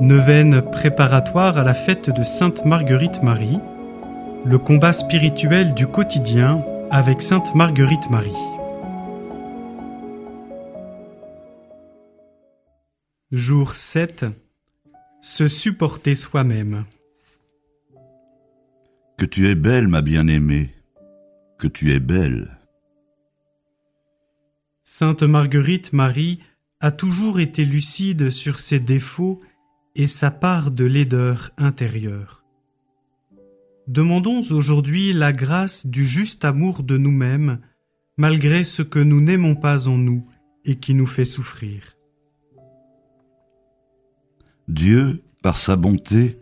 Neuvaine préparatoire à la fête de Sainte Marguerite Marie, le combat spirituel du quotidien avec Sainte Marguerite Marie. Jour 7 Se supporter soi-même. Que tu es belle, ma bien-aimée, que tu es belle. Sainte Marguerite Marie a toujours été lucide sur ses défauts et sa part de laideur intérieure. Demandons aujourd'hui la grâce du juste amour de nous-mêmes, malgré ce que nous n'aimons pas en nous et qui nous fait souffrir. Dieu, par sa bonté,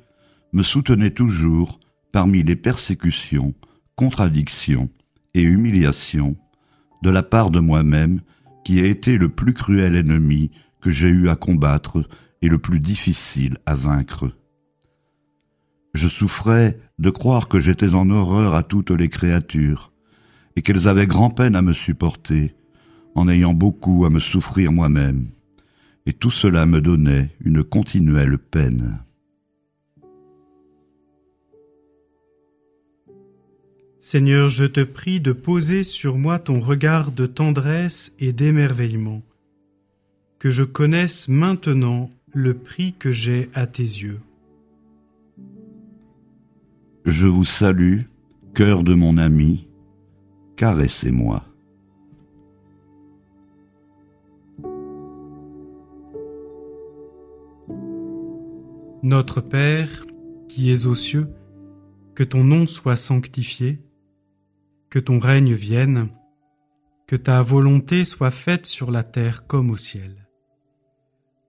me soutenait toujours parmi les persécutions, contradictions et humiliations de la part de moi-même qui a été le plus cruel ennemi que j'ai eu à combattre et le plus difficile à vaincre. Je souffrais de croire que j'étais en horreur à toutes les créatures, et qu'elles avaient grand-peine à me supporter, en ayant beaucoup à me souffrir moi-même, et tout cela me donnait une continuelle peine. Seigneur, je te prie de poser sur moi ton regard de tendresse et d'émerveillement, que je connaisse maintenant le prix que j'ai à tes yeux. Je vous salue, cœur de mon ami, caressez-moi. Notre Père, qui es aux cieux, que ton nom soit sanctifié, que ton règne vienne, que ta volonté soit faite sur la terre comme au ciel.